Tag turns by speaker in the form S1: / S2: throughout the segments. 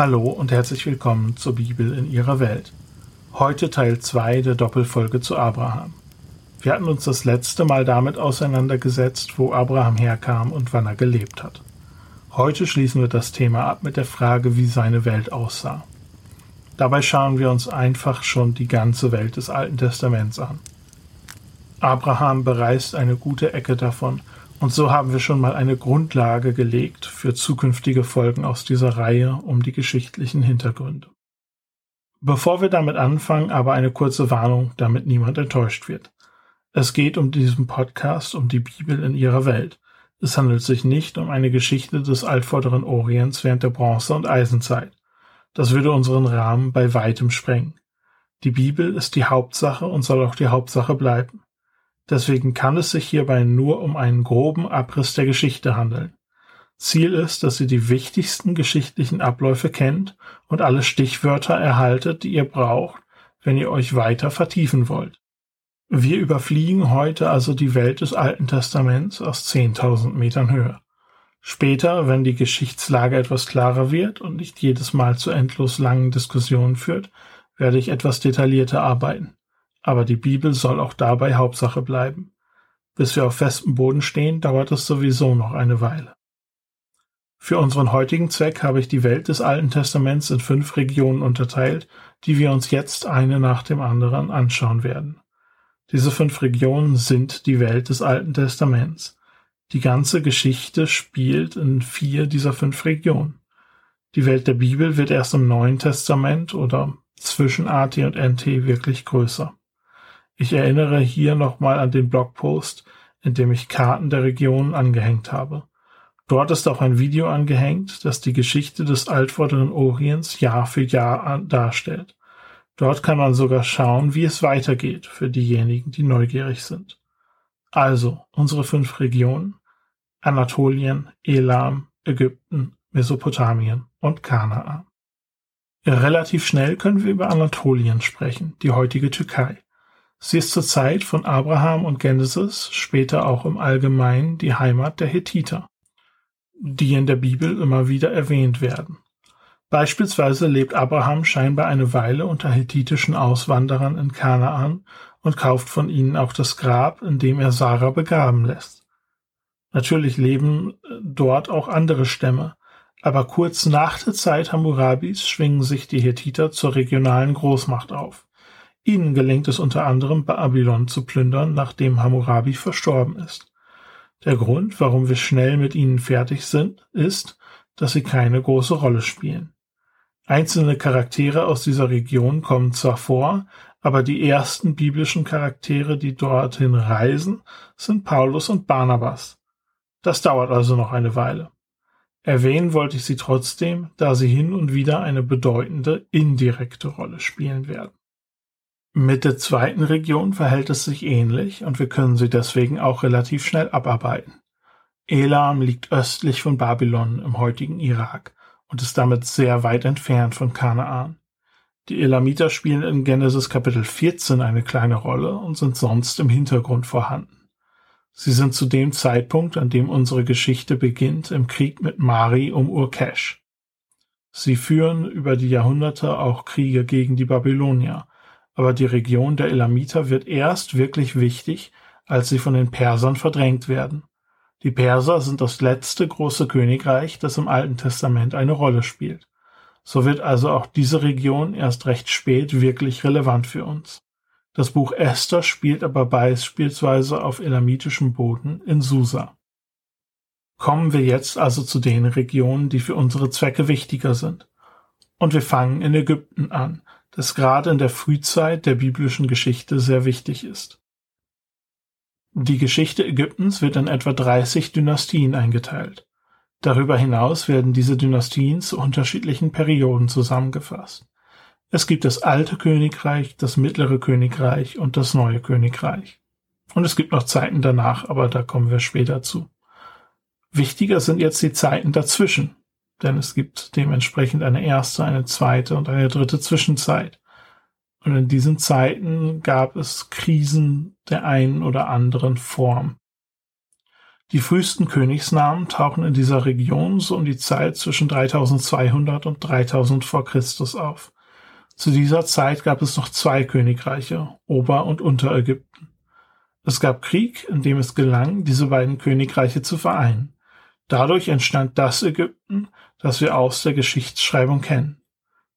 S1: Hallo und herzlich willkommen zur Bibel in ihrer Welt. Heute Teil 2 der Doppelfolge zu Abraham. Wir hatten uns das letzte Mal damit auseinandergesetzt, wo Abraham herkam und wann er gelebt hat. Heute schließen wir das Thema ab mit der Frage, wie seine Welt aussah. Dabei schauen wir uns einfach schon die ganze Welt des Alten Testaments an. Abraham bereist eine gute Ecke davon und so haben wir schon mal eine Grundlage gelegt für zukünftige Folgen aus dieser Reihe um die geschichtlichen Hintergründe. Bevor wir damit anfangen, aber eine kurze Warnung, damit niemand enttäuscht wird. Es geht um diesen Podcast um die Bibel in ihrer Welt. Es handelt sich nicht um eine Geschichte des altvorderen Orients während der Bronze- und Eisenzeit. Das würde unseren Rahmen bei weitem sprengen. Die Bibel ist die Hauptsache und soll auch die Hauptsache bleiben. Deswegen kann es sich hierbei nur um einen groben Abriss der Geschichte handeln. Ziel ist, dass ihr die wichtigsten geschichtlichen Abläufe kennt und alle Stichwörter erhaltet, die ihr braucht, wenn ihr euch weiter vertiefen wollt. Wir überfliegen heute also die Welt des Alten Testaments aus 10.000 Metern Höhe. Später, wenn die Geschichtslage etwas klarer wird und nicht jedes Mal zu endlos langen Diskussionen führt, werde ich etwas detaillierter arbeiten. Aber die Bibel soll auch dabei Hauptsache bleiben. Bis wir auf festem Boden stehen, dauert es sowieso noch eine Weile. Für unseren heutigen Zweck habe ich die Welt des Alten Testaments in fünf Regionen unterteilt, die wir uns jetzt eine nach dem anderen anschauen werden. Diese fünf Regionen sind die Welt des Alten Testaments. Die ganze Geschichte spielt in vier dieser fünf Regionen. Die Welt der Bibel wird erst im Neuen Testament oder zwischen AT und NT wirklich größer. Ich erinnere hier nochmal an den Blogpost, in dem ich Karten der Regionen angehängt habe. Dort ist auch ein Video angehängt, das die Geschichte des altvorderen Orients Jahr für Jahr darstellt. Dort kann man sogar schauen, wie es weitergeht für diejenigen, die neugierig sind. Also unsere fünf Regionen Anatolien, Elam, Ägypten, Mesopotamien und Kanaan. Relativ schnell können wir über Anatolien sprechen, die heutige Türkei. Sie ist zur Zeit von Abraham und Genesis, später auch im Allgemeinen die Heimat der Hethiter, die in der Bibel immer wieder erwähnt werden. Beispielsweise lebt Abraham scheinbar eine Weile unter hethitischen Auswanderern in Kanaan und kauft von ihnen auch das Grab, in dem er Sarah begraben lässt. Natürlich leben äh, dort auch andere Stämme, aber kurz nach der Zeit Hammurabis schwingen sich die Hethiter zur regionalen Großmacht auf. Ihnen gelingt es unter anderem, Babylon zu plündern, nachdem Hammurabi verstorben ist. Der Grund, warum wir schnell mit ihnen fertig sind, ist, dass sie keine große Rolle spielen. Einzelne Charaktere aus dieser Region kommen zwar vor, aber die ersten biblischen Charaktere, die dorthin reisen, sind Paulus und Barnabas. Das dauert also noch eine Weile. Erwähnen wollte ich sie trotzdem, da sie hin und wieder eine bedeutende indirekte Rolle spielen werden. Mit der zweiten Region verhält es sich ähnlich und wir können sie deswegen auch relativ schnell abarbeiten. Elam liegt östlich von Babylon im heutigen Irak und ist damit sehr weit entfernt von Kanaan. Die Elamiter spielen in Genesis Kapitel 14 eine kleine Rolle und sind sonst im Hintergrund vorhanden. Sie sind zu dem Zeitpunkt, an dem unsere Geschichte beginnt, im Krieg mit Mari um Urkesh. Sie führen über die Jahrhunderte auch Kriege gegen die Babylonier aber die Region der Elamiter wird erst wirklich wichtig, als sie von den Persern verdrängt werden. Die Perser sind das letzte große Königreich, das im Alten Testament eine Rolle spielt. So wird also auch diese Region erst recht spät wirklich relevant für uns. Das Buch Esther spielt aber beispielsweise auf elamitischem Boden in Susa. Kommen wir jetzt also zu den Regionen, die für unsere Zwecke wichtiger sind. Und wir fangen in Ägypten an, das gerade in der Frühzeit der biblischen Geschichte sehr wichtig ist. Die Geschichte Ägyptens wird in etwa 30 Dynastien eingeteilt. Darüber hinaus werden diese Dynastien zu unterschiedlichen Perioden zusammengefasst. Es gibt das alte Königreich, das mittlere Königreich und das neue Königreich. Und es gibt noch Zeiten danach, aber da kommen wir später zu. Wichtiger sind jetzt die Zeiten dazwischen, denn es gibt dementsprechend eine erste, eine zweite und eine dritte Zwischenzeit. Und in diesen Zeiten gab es Krisen der einen oder anderen Form. Die frühesten Königsnamen tauchen in dieser Region so um die Zeit zwischen 3200 und 3000 vor Christus auf. Zu dieser Zeit gab es noch zwei Königreiche, Ober- und Unterägypten. Es gab Krieg, in dem es gelang, diese beiden Königreiche zu vereinen. Dadurch entstand das Ägypten, das wir aus der Geschichtsschreibung kennen.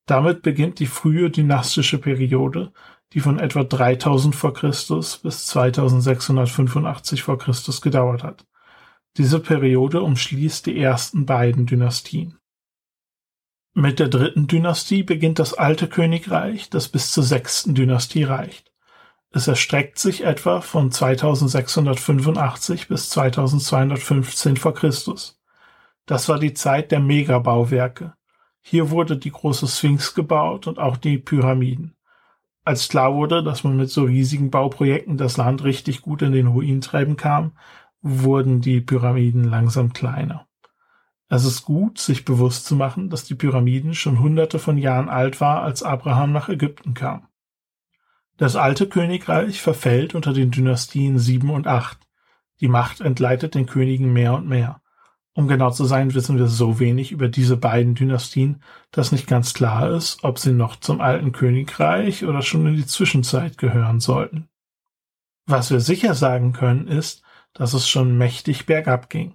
S1: Damit beginnt die frühe dynastische Periode, die von etwa 3000 vor Christus bis 2685 vor Christus gedauert hat. Diese Periode umschließt die ersten beiden Dynastien. Mit der dritten Dynastie beginnt das alte Königreich, das bis zur sechsten Dynastie reicht. Es erstreckt sich etwa von 2685 bis 2215 vor Christus. Das war die Zeit der Megabauwerke. Hier wurde die große Sphinx gebaut und auch die Pyramiden. Als klar wurde, dass man mit so riesigen Bauprojekten das Land richtig gut in den Ruin treiben kam, wurden die Pyramiden langsam kleiner. Es ist gut, sich bewusst zu machen, dass die Pyramiden schon hunderte von Jahren alt war, als Abraham nach Ägypten kam. Das alte Königreich verfällt unter den Dynastien 7 und 8. Die Macht entgleitet den Königen mehr und mehr. Um genau zu sein, wissen wir so wenig über diese beiden Dynastien, dass nicht ganz klar ist, ob sie noch zum alten Königreich oder schon in die Zwischenzeit gehören sollten. Was wir sicher sagen können, ist, dass es schon mächtig bergab ging.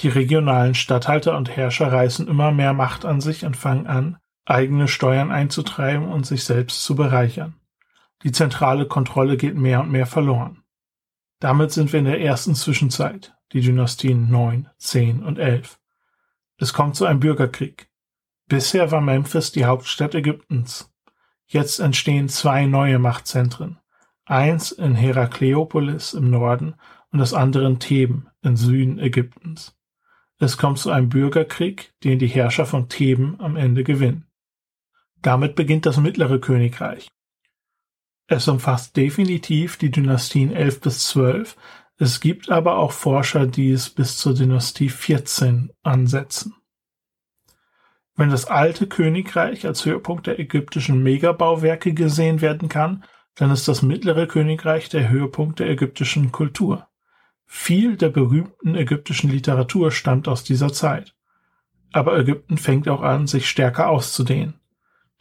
S1: Die regionalen Statthalter und Herrscher reißen immer mehr Macht an sich und fangen an, eigene Steuern einzutreiben und sich selbst zu bereichern. Die zentrale Kontrolle geht mehr und mehr verloren. Damit sind wir in der ersten Zwischenzeit, die Dynastien 9, 10 und 11. Es kommt zu einem Bürgerkrieg. Bisher war Memphis die Hauptstadt Ägyptens. Jetzt entstehen zwei neue Machtzentren. Eins in Herakleopolis im Norden und das andere in Theben im Süden Ägyptens. Es kommt zu einem Bürgerkrieg, den die Herrscher von Theben am Ende gewinnen. Damit beginnt das mittlere Königreich. Es umfasst definitiv die Dynastien 11 bis 12, es gibt aber auch Forscher, die es bis zur Dynastie 14 ansetzen. Wenn das alte Königreich als Höhepunkt der ägyptischen Megabauwerke gesehen werden kann, dann ist das mittlere Königreich der Höhepunkt der ägyptischen Kultur. Viel der berühmten ägyptischen Literatur stammt aus dieser Zeit. Aber Ägypten fängt auch an, sich stärker auszudehnen.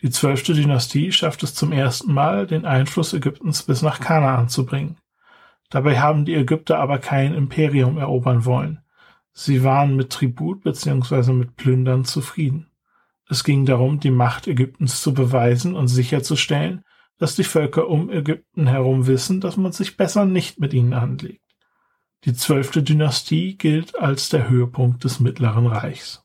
S1: Die zwölfte Dynastie schafft es zum ersten Mal, den Einfluss Ägyptens bis nach Kanaan zu bringen. Dabei haben die Ägypter aber kein Imperium erobern wollen. Sie waren mit Tribut bzw. mit Plündern zufrieden. Es ging darum, die Macht Ägyptens zu beweisen und sicherzustellen, dass die Völker um Ägypten herum wissen, dass man sich besser nicht mit ihnen anlegt. Die zwölfte Dynastie gilt als der Höhepunkt des Mittleren Reichs.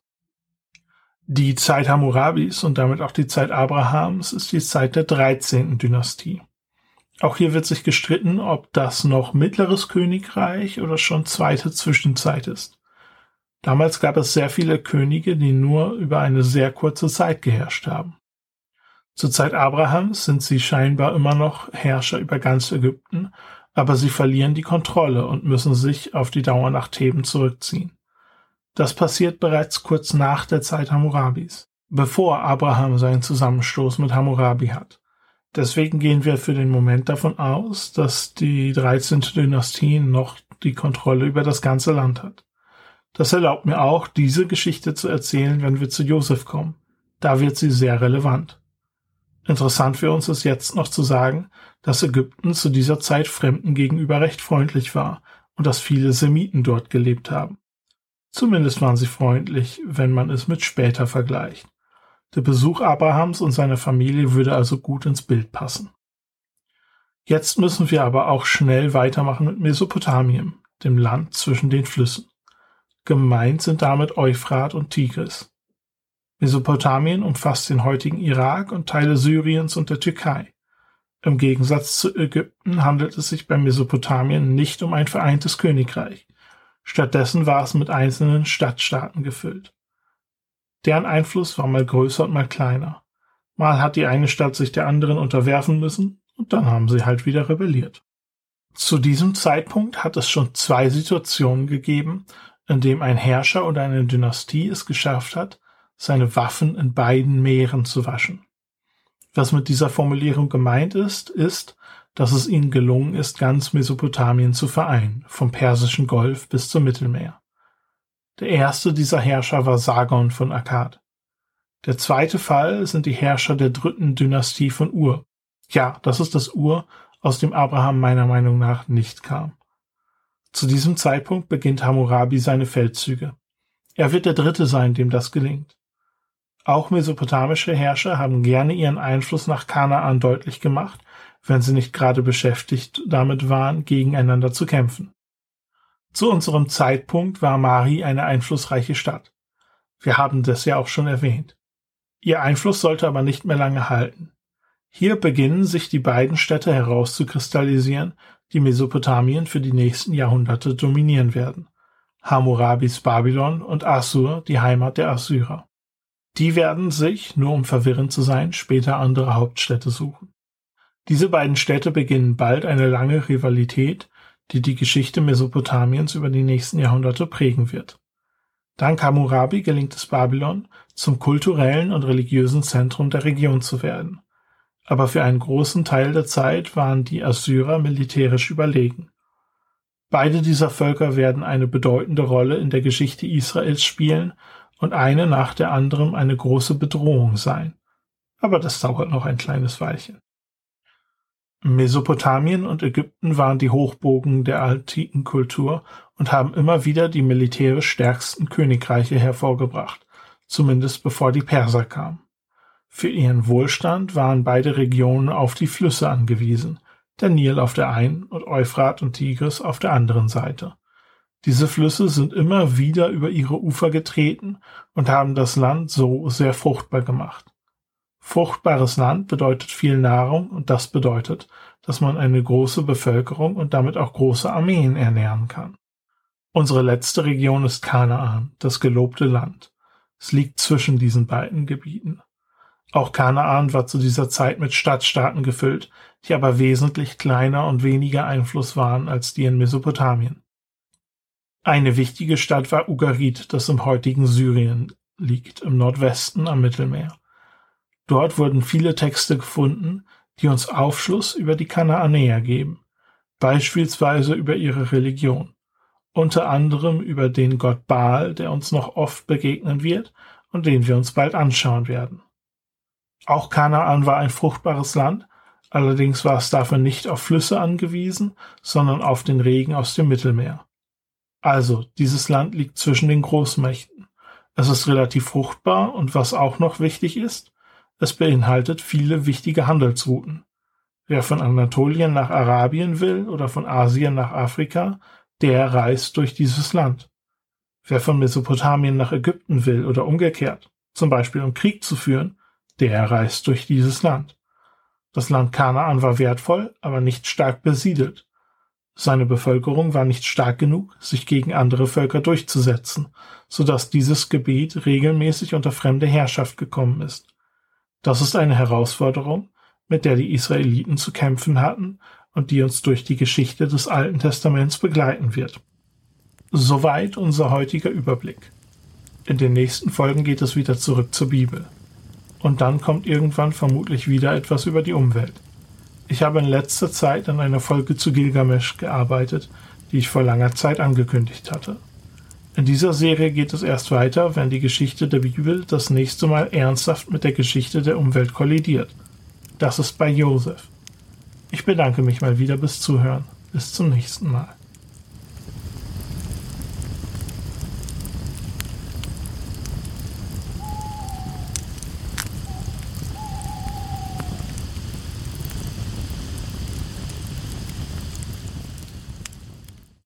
S1: Die Zeit Hammurabis und damit auch die Zeit Abrahams ist die Zeit der dreizehnten Dynastie. Auch hier wird sich gestritten, ob das noch mittleres Königreich oder schon zweite Zwischenzeit ist. Damals gab es sehr viele Könige, die nur über eine sehr kurze Zeit geherrscht haben. Zur Zeit Abrahams sind sie scheinbar immer noch Herrscher über ganz Ägypten aber sie verlieren die Kontrolle und müssen sich auf die Dauer nach Theben zurückziehen. Das passiert bereits kurz nach der Zeit Hammurabis, bevor Abraham seinen Zusammenstoß mit Hammurabi hat. Deswegen gehen wir für den Moment davon aus, dass die 13. Dynastie noch die Kontrolle über das ganze Land hat. Das erlaubt mir auch, diese Geschichte zu erzählen, wenn wir zu Josef kommen. Da wird sie sehr relevant. Interessant für uns ist jetzt noch zu sagen, dass Ägypten zu dieser Zeit Fremden gegenüber recht freundlich war und dass viele Semiten dort gelebt haben. Zumindest waren sie freundlich, wenn man es mit später vergleicht. Der Besuch Abrahams und seiner Familie würde also gut ins Bild passen. Jetzt müssen wir aber auch schnell weitermachen mit Mesopotamien, dem Land zwischen den Flüssen. Gemeint sind damit Euphrat und Tigris. Mesopotamien umfasst den heutigen Irak und Teile Syriens und der Türkei. Im Gegensatz zu Ägypten handelt es sich bei Mesopotamien nicht um ein vereintes Königreich. Stattdessen war es mit einzelnen Stadtstaaten gefüllt. Deren Einfluss war mal größer und mal kleiner. Mal hat die eine Stadt sich der anderen unterwerfen müssen und dann haben sie halt wieder rebelliert. Zu diesem Zeitpunkt hat es schon zwei Situationen gegeben, in dem ein Herrscher oder eine Dynastie es geschafft hat, seine Waffen in beiden Meeren zu waschen. Was mit dieser Formulierung gemeint ist, ist, dass es ihnen gelungen ist, ganz Mesopotamien zu vereinen, vom Persischen Golf bis zum Mittelmeer. Der erste dieser Herrscher war Sargon von Akkad. Der zweite Fall sind die Herrscher der dritten Dynastie von Ur. Ja, das ist das Ur, aus dem Abraham meiner Meinung nach nicht kam. Zu diesem Zeitpunkt beginnt Hammurabi seine Feldzüge. Er wird der Dritte sein, dem das gelingt. Auch mesopotamische Herrscher haben gerne ihren Einfluss nach Kanaan deutlich gemacht, wenn sie nicht gerade beschäftigt damit waren, gegeneinander zu kämpfen. Zu unserem Zeitpunkt war Mari eine einflussreiche Stadt. Wir haben das ja auch schon erwähnt. Ihr Einfluss sollte aber nicht mehr lange halten. Hier beginnen sich die beiden Städte herauszukristallisieren, die Mesopotamien für die nächsten Jahrhunderte dominieren werden. Hammurabis Babylon und Assur, die Heimat der Assyrer. Die werden sich, nur um verwirrend zu sein, später andere Hauptstädte suchen. Diese beiden Städte beginnen bald eine lange Rivalität, die die Geschichte Mesopotamiens über die nächsten Jahrhunderte prägen wird. Dank Hammurabi gelingt es Babylon, zum kulturellen und religiösen Zentrum der Region zu werden aber für einen großen Teil der Zeit waren die Assyrer militärisch überlegen. Beide dieser Völker werden eine bedeutende Rolle in der Geschichte Israels spielen und eine nach der anderen eine große Bedrohung sein. Aber das dauert noch ein kleines Weilchen. Mesopotamien und Ägypten waren die Hochbogen der antiken Kultur und haben immer wieder die militärisch stärksten Königreiche hervorgebracht, zumindest bevor die Perser kamen. Für ihren Wohlstand waren beide Regionen auf die Flüsse angewiesen, der Nil auf der einen und Euphrat und Tigris auf der anderen Seite. Diese Flüsse sind immer wieder über ihre Ufer getreten und haben das Land so sehr fruchtbar gemacht. Fruchtbares Land bedeutet viel Nahrung und das bedeutet, dass man eine große Bevölkerung und damit auch große Armeen ernähren kann. Unsere letzte Region ist Kanaan, das gelobte Land. Es liegt zwischen diesen beiden Gebieten. Auch Kanaan war zu dieser Zeit mit Stadtstaaten gefüllt, die aber wesentlich kleiner und weniger Einfluss waren als die in Mesopotamien. Eine wichtige Stadt war Ugarit, das im heutigen Syrien liegt, im Nordwesten am Mittelmeer. Dort wurden viele Texte gefunden, die uns Aufschluss über die Kanaanäer geben, beispielsweise über ihre Religion, unter anderem über den Gott Baal, der uns noch oft begegnen wird und den wir uns bald anschauen werden. Auch Kanaan war ein fruchtbares Land, allerdings war es dafür nicht auf Flüsse angewiesen, sondern auf den Regen aus dem Mittelmeer. Also, dieses Land liegt zwischen den Großmächten. Es ist relativ fruchtbar und was auch noch wichtig ist, es beinhaltet viele wichtige Handelsrouten. Wer von Anatolien nach Arabien will oder von Asien nach Afrika, der reist durch dieses Land. Wer von Mesopotamien nach Ägypten will oder umgekehrt, zum Beispiel um Krieg zu führen, der reist durch dieses Land. Das Land Kanaan war wertvoll, aber nicht stark besiedelt. Seine Bevölkerung war nicht stark genug, sich gegen andere Völker durchzusetzen, so dass dieses Gebiet regelmäßig unter fremde Herrschaft gekommen ist. Das ist eine Herausforderung, mit der die Israeliten zu kämpfen hatten und die uns durch die Geschichte des Alten Testaments begleiten wird. Soweit unser heutiger Überblick. In den nächsten Folgen geht es wieder zurück zur Bibel. Und dann kommt irgendwann vermutlich wieder etwas über die Umwelt. Ich habe in letzter Zeit an einer Folge zu Gilgamesch gearbeitet, die ich vor langer Zeit angekündigt hatte. In dieser Serie geht es erst weiter, wenn die Geschichte der Bibel das nächste Mal ernsthaft mit der Geschichte der Umwelt kollidiert. Das ist bei Josef. Ich bedanke mich mal wieder bis Zuhören. Bis zum nächsten Mal.